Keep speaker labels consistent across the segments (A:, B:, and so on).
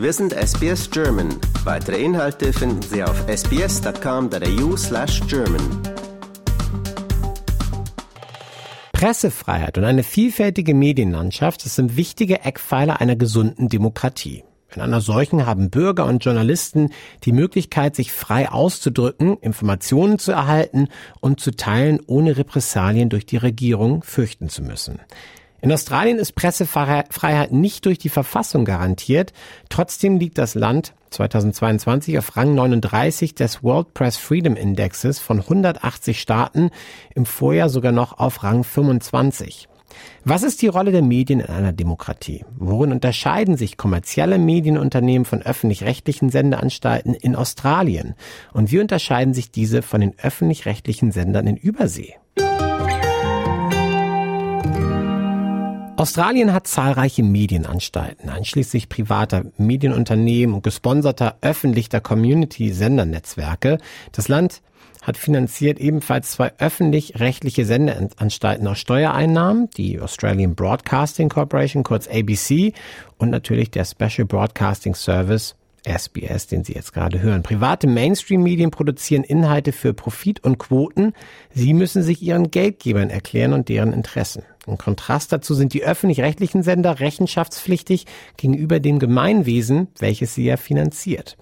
A: Wir sind SBS German. Weitere Inhalte finden Sie auf sbs.com.au/german.
B: Pressefreiheit und eine vielfältige Medienlandschaft sind wichtige Eckpfeiler einer gesunden Demokratie. In einer solchen haben Bürger und Journalisten die Möglichkeit, sich frei auszudrücken, Informationen zu erhalten und zu teilen, ohne Repressalien durch die Regierung fürchten zu müssen. In Australien ist Pressefreiheit nicht durch die Verfassung garantiert. Trotzdem liegt das Land 2022 auf Rang 39 des World Press Freedom Indexes von 180 Staaten, im Vorjahr sogar noch auf Rang 25. Was ist die Rolle der Medien in einer Demokratie? Worin unterscheiden sich kommerzielle Medienunternehmen von öffentlich-rechtlichen Sendeanstalten in Australien? Und wie unterscheiden sich diese von den öffentlich-rechtlichen Sendern in Übersee? Australien hat zahlreiche Medienanstalten, einschließlich privater Medienunternehmen und gesponserter öffentlicher Community-Sendernetzwerke. Das Land hat finanziert ebenfalls zwei öffentlich-rechtliche Sendeanstalten aus Steuereinnahmen, die Australian Broadcasting Corporation, kurz ABC, und natürlich der Special Broadcasting Service SBS, den Sie jetzt gerade hören. Private Mainstream-Medien produzieren Inhalte für Profit und Quoten. Sie müssen sich ihren Geldgebern erklären und deren Interessen. Im Kontrast dazu sind die öffentlich-rechtlichen Sender rechenschaftspflichtig gegenüber dem Gemeinwesen, welches sie ja finanziert.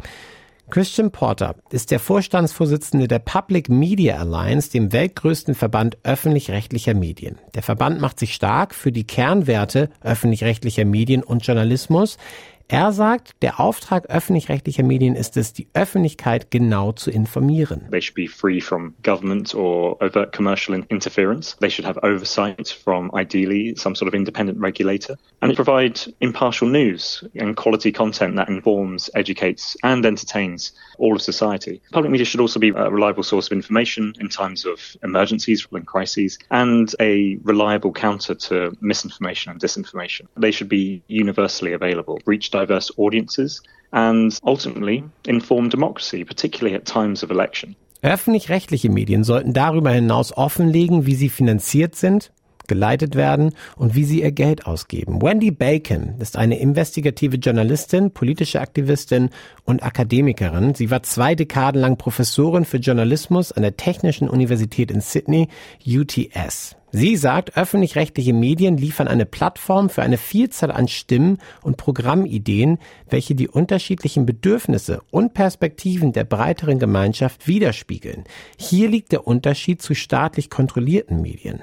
B: Christian Porter ist der Vorstandsvorsitzende der Public Media Alliance, dem weltgrößten Verband öffentlich-rechtlicher Medien. Der Verband macht sich stark für die Kernwerte öffentlich-rechtlicher Medien und Journalismus. Er sagt, der Auftrag öffentlich-rechtlicher Medien ist es, die Öffentlichkeit genau zu informieren.
C: They should be free from government or overt commercial interference. They should have oversight from ideally some sort of independent regulator and provide impartial news and quality content that informs, educates and entertains all of society. Public media should also be a reliable source of information in times of emergencies and crises and a reliable counter to misinformation and disinformation. They should be universally available, reach diverse audiences and ultimately inform democracy, particularly at times of election.
B: Öffentlich-rechtliche Medien sollten darüber hinaus offenlegen, wie sie finanziert sind, geleitet werden und wie sie ihr Geld ausgeben. Wendy Bacon ist eine investigative Journalistin, politische Aktivistin und Akademikerin. Sie war zwei Dekaden lang Professorin für Journalismus an der Technischen Universität in Sydney, UTS. Sie sagt, öffentlich-rechtliche Medien liefern eine Plattform für eine Vielzahl an Stimmen und Programmideen, welche die unterschiedlichen Bedürfnisse und Perspektiven der breiteren Gemeinschaft widerspiegeln. Hier liegt der Unterschied zu staatlich kontrollierten Medien.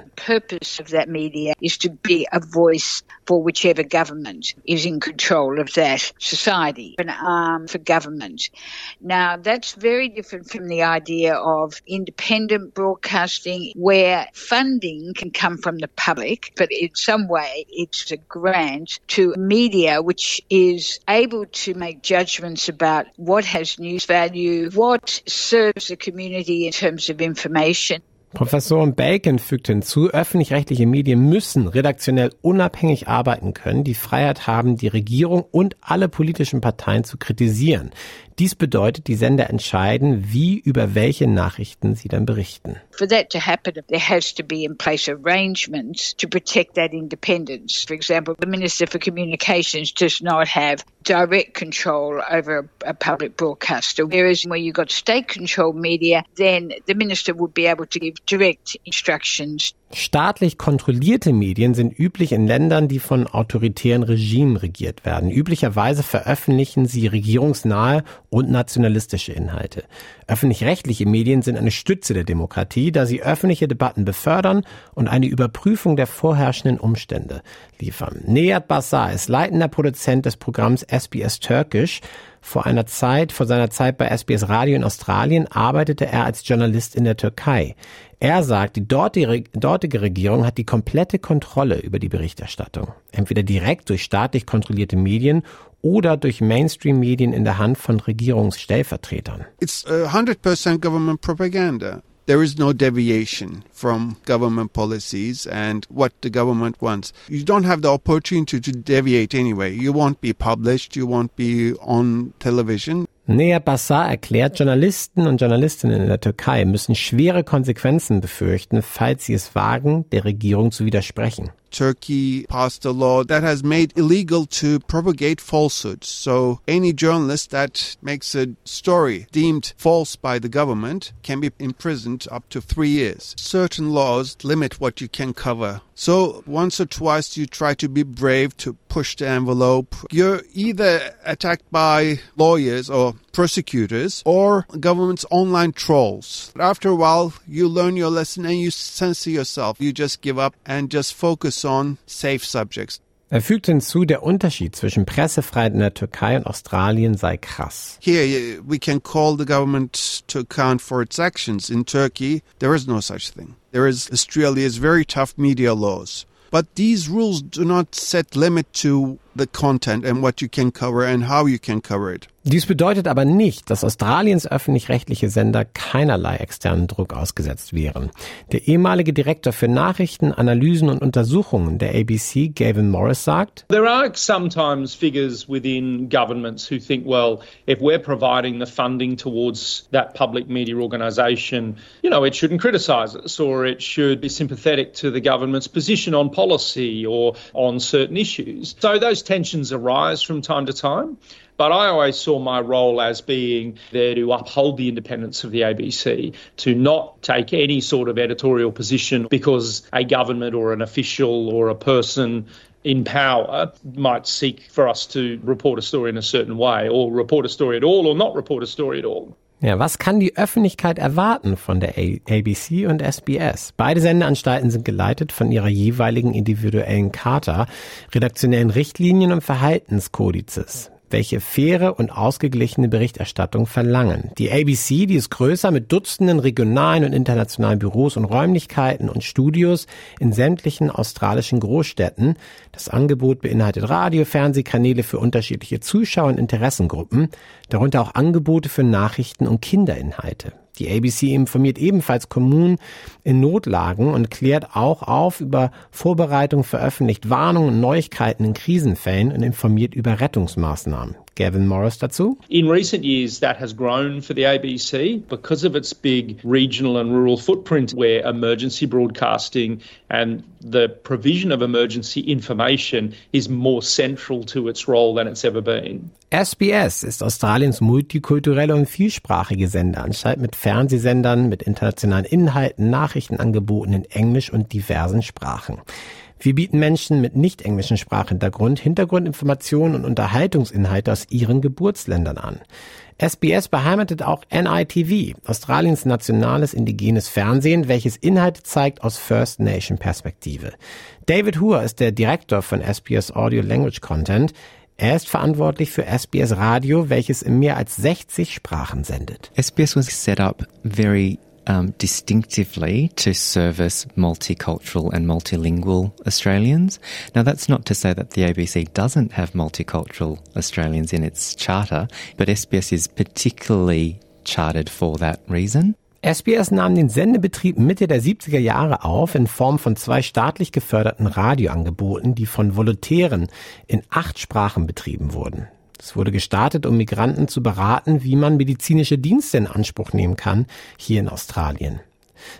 D: Funding can come from the public, but in some way it's a grant to media which is able to make judgments about what has news value, what serves the community in terms of information.
B: Professor Bacon fügt hinzu, öffentlich-rechtliche Medien müssen redaktionell unabhängig arbeiten können, die Freiheit haben, die Regierung und alle politischen Parteien zu kritisieren. Dies bedeutet, die Sender entscheiden, wie über welche Nachrichten sie dann berichten.
D: For that to happen, there has to be in place arrangements to protect that independence. For example, the Minister for Communications does not have direct control over a public broadcaster. Whereas where you've got state-controlled media, then the minister would be able to give direct instructions
B: Staatlich kontrollierte Medien sind üblich in Ländern, die von autoritären Regimen regiert werden. Üblicherweise veröffentlichen sie regierungsnahe und nationalistische Inhalte. Öffentlich-rechtliche Medien sind eine Stütze der Demokratie, da sie öffentliche Debatten befördern und eine Überprüfung der vorherrschenden Umstände liefern. Neyat Bassar ist leitender Produzent des Programms SBS Turkish. Vor einer Zeit, vor seiner Zeit bei SBS Radio in Australien arbeitete er als Journalist in der Türkei. Er sagt, die dortige Regierung hat die komplette Kontrolle über die Berichterstattung. Entweder direkt durch staatlich kontrollierte Medien oder durch Mainstream-Medien in der Hand von Regierungsstellvertretern.
E: It's 100% government propaganda. There is no deviation from government policies and what the government wants. You don't have the opportunity to deviate anyway. You won't be published, you won't be on television.
B: Nea Bassar erklärt, Journalisten und Journalistinnen in der Türkei müssen schwere Konsequenzen befürchten, falls sie es wagen, der Regierung zu widersprechen.
E: Turkey passed a law that has made illegal to propagate falsehoods. So any journalist that makes a story deemed false by the government can be imprisoned up to three years. Certain laws limit what you can cover. So once or twice you try to be brave to push the envelope. You're either attacked by lawyers or prosecutors or government's online trolls. After a while, you learn your lesson and you censor yourself. You just give up and just focus on safe subjects.
B: Er fügt hinzu, der Unterschied zwischen Pressefreiheit in der Türkei und Australien sei krass.
E: Here, we can call the government to account for its actions. In Turkey, there is no such thing. There is Australia's very tough media laws. But these rules do not set limit to the content and what you can cover and how you can cover it.
B: Dies bedeutet aber nicht, dass Australiens öffentlich-rechtliche Sender keinerlei externen Druck ausgesetzt wären. Der ehemalige Direktor für Nachrichten, Analysen und Untersuchungen der ABC, Gavin Morris, sagt,
F: There are sometimes figures within governments who think, well, if we're providing the funding towards that public media organisation, you know, it shouldn't criticise us or it should be sympathetic to the government's position on policy or on certain issues. So those tensions arise from time to time. But I always saw my role as being there to uphold the independence of the ABC, to not take any sort of editorial position because a government or an official or a person in power might seek for us to report a story in a certain way or report a story at all or not report a story at all.
B: Ja, was kann die Öffentlichkeit erwarten von der ABC und SBS? Beide Sendeanstalten sind geleitet von ihrer jeweiligen individuellen Charta, redaktionellen Richtlinien und Verhaltenskodizes welche faire und ausgeglichene Berichterstattung verlangen. Die ABC, die ist größer mit Dutzenden regionalen und internationalen Büros und Räumlichkeiten und Studios in sämtlichen australischen Großstädten. Das Angebot beinhaltet Radio, Fernsehkanäle für unterschiedliche Zuschauer und Interessengruppen, darunter auch Angebote für Nachrichten und Kinderinhalte. Die ABC informiert ebenfalls Kommunen in Notlagen und klärt auch auf über Vorbereitung, veröffentlicht Warnungen und Neuigkeiten in Krisenfällen und informiert über Rettungsmaßnahmen. Gavin Morris dazu.
F: In recent years, that has grown for the ABC because of its big regional and rural footprint, where emergency broadcasting and the provision of emergency information is more central to its role than it's ever been.
B: SBS ist Australiens multikulturelle und vielsprachige Sendeanstalt mit Fernsehsendern, mit internationalen Inhalten, Nachrichtenangeboten in Englisch und diversen Sprachen. Wir bieten Menschen mit nicht englischen Sprachhintergrund Hintergrundinformationen und Unterhaltungsinhalte aus ihren Geburtsländern an. SBS beheimatet auch NITV, Australiens nationales indigenes Fernsehen, welches Inhalte zeigt aus First Nation Perspektive. David Hoare ist der Direktor von SBS Audio Language Content. Er ist verantwortlich für SBS Radio, welches in mehr als 60 Sprachen sendet.
G: SBS was set up very um, distinctively to service multicultural and multilingual Australians. Now, that's not to say that the ABC doesn't have multicultural Australians in its charter, but SBS is particularly chartered for that reason.
B: SBS nahm den Sendebetrieb Mitte der 70er Jahre auf in Form von zwei staatlich geförderten Radioangeboten, die von Volontären in acht Sprachen betrieben wurden. Es wurde gestartet, um Migranten zu beraten, wie man medizinische Dienste in Anspruch nehmen kann, hier in Australien.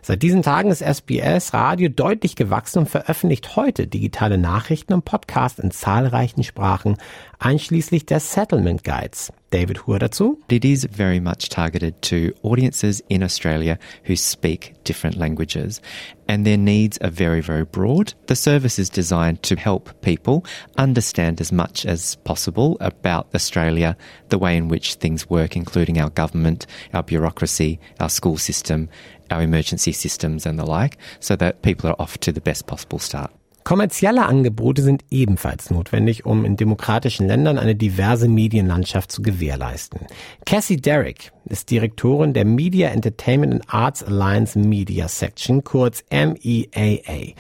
B: Seit diesen Tagen ist SBS Radio deutlich gewachsen und veröffentlicht heute digitale Nachrichten und Podcasts in zahlreichen Sprachen, einschließlich der Settlement Guides. David Hoare dazu.
G: It is very much targeted to audiences in Australia who speak different languages and their needs are very, very broad. The service is designed to help people understand as much as possible about Australia, the way in which things work, including our government, our bureaucracy, our school system, our emergency systems and the like, so that people are off to the best possible start.
B: Kommerzielle Angebote sind ebenfalls notwendig, um in demokratischen Ländern eine diverse Medienlandschaft zu gewährleisten. Cassie Derrick ist Direktorin der Media Entertainment and Arts Alliance Media Section, kurz MEAA.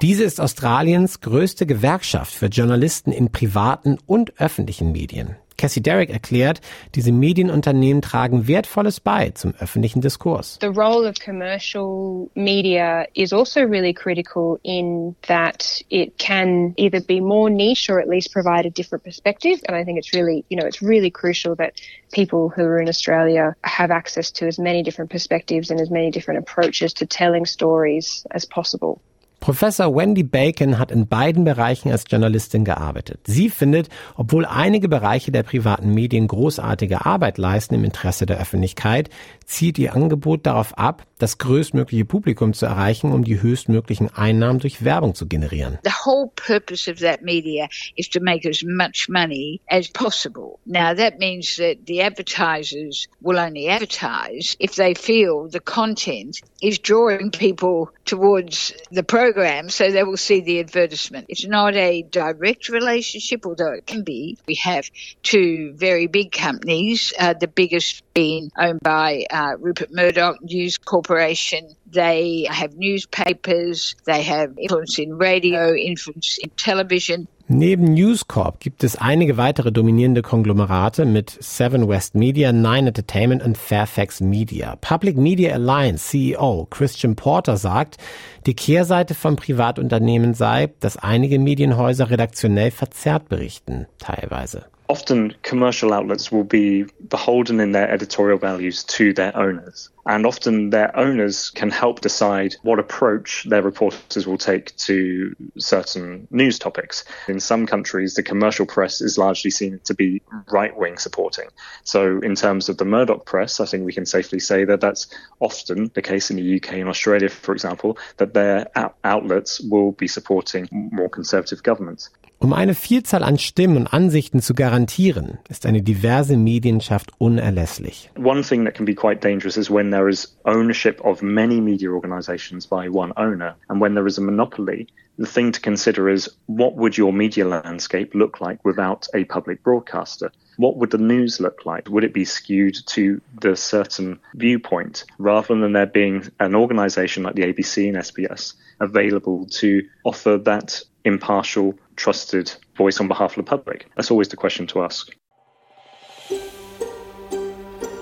B: Diese ist Australiens größte Gewerkschaft für Journalisten in privaten und öffentlichen Medien. Cassie Derrick erklärt, diese Medienunternehmen tragen Wertvolles bei zum öffentlichen Diskurs.
H: The role of commercial media is also really critical in that it can either be more niche or at least provide a different perspective. And I think it's really, you know, it's really crucial that people who are in Australia have access to as many different perspectives and as many different approaches to telling stories as possible.
B: Professor Wendy Bacon hat in beiden Bereichen als Journalistin gearbeitet. Sie findet, obwohl einige Bereiche der privaten Medien großartige Arbeit leisten im Interesse der Öffentlichkeit, zieht ihr Angebot darauf ab, das größtmögliche Publikum zu erreichen, um die höchstmöglichen Einnahmen durch Werbung zu generieren.
D: The whole purpose of that media is to make as much money as possible. Now that means that the advertisers will only advertise if they feel the content is drawing people towards the program so they will see the advertisement. It's not a direct relationship, although it can be. We have two very big companies, uh, the biggest being owned by uh, Rupert Murdoch News Corporation. They have newspapers, they have influence in radio, influence in television.
B: Neben News Corp gibt es einige weitere dominierende Konglomerate mit Seven West Media, Nine Entertainment und Fairfax Media. Public Media Alliance CEO Christian Porter sagt, die Kehrseite von Privatunternehmen sei, dass einige Medienhäuser redaktionell verzerrt berichten, teilweise.
C: Often commercial outlets will be beholden in their editorial values to their owners. And often their owners can help decide what approach their reporters will take to certain news topics. In some countries, the commercial press is largely seen to be right wing supporting. So, in terms of the Murdoch press, I think we can safely say that that's often the case in the UK and Australia, for example, that their outlets will be supporting more conservative governments.
B: Um eine Vielzahl an Stimmen und Ansichten zu garantieren, ist eine diverse Medienschaft unerlässlich.
C: One thing that can be quite dangerous is when there is ownership of many media organizations by one owner. And when there is a monopoly, the thing to consider is what would your media landscape look like without a public broadcaster? What would the news look like? Would it be skewed to the certain viewpoint rather than there being an organization like the ABC and SBS available to offer that impartial, trusted voice on behalf of the public? That's always the question to ask.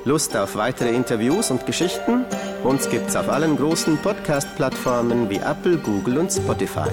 A: Lust auf weitere Interviews und Geschichten? Uns gibt's auf allen großen Podcast-Plattformen wie Apple, Google und Spotify.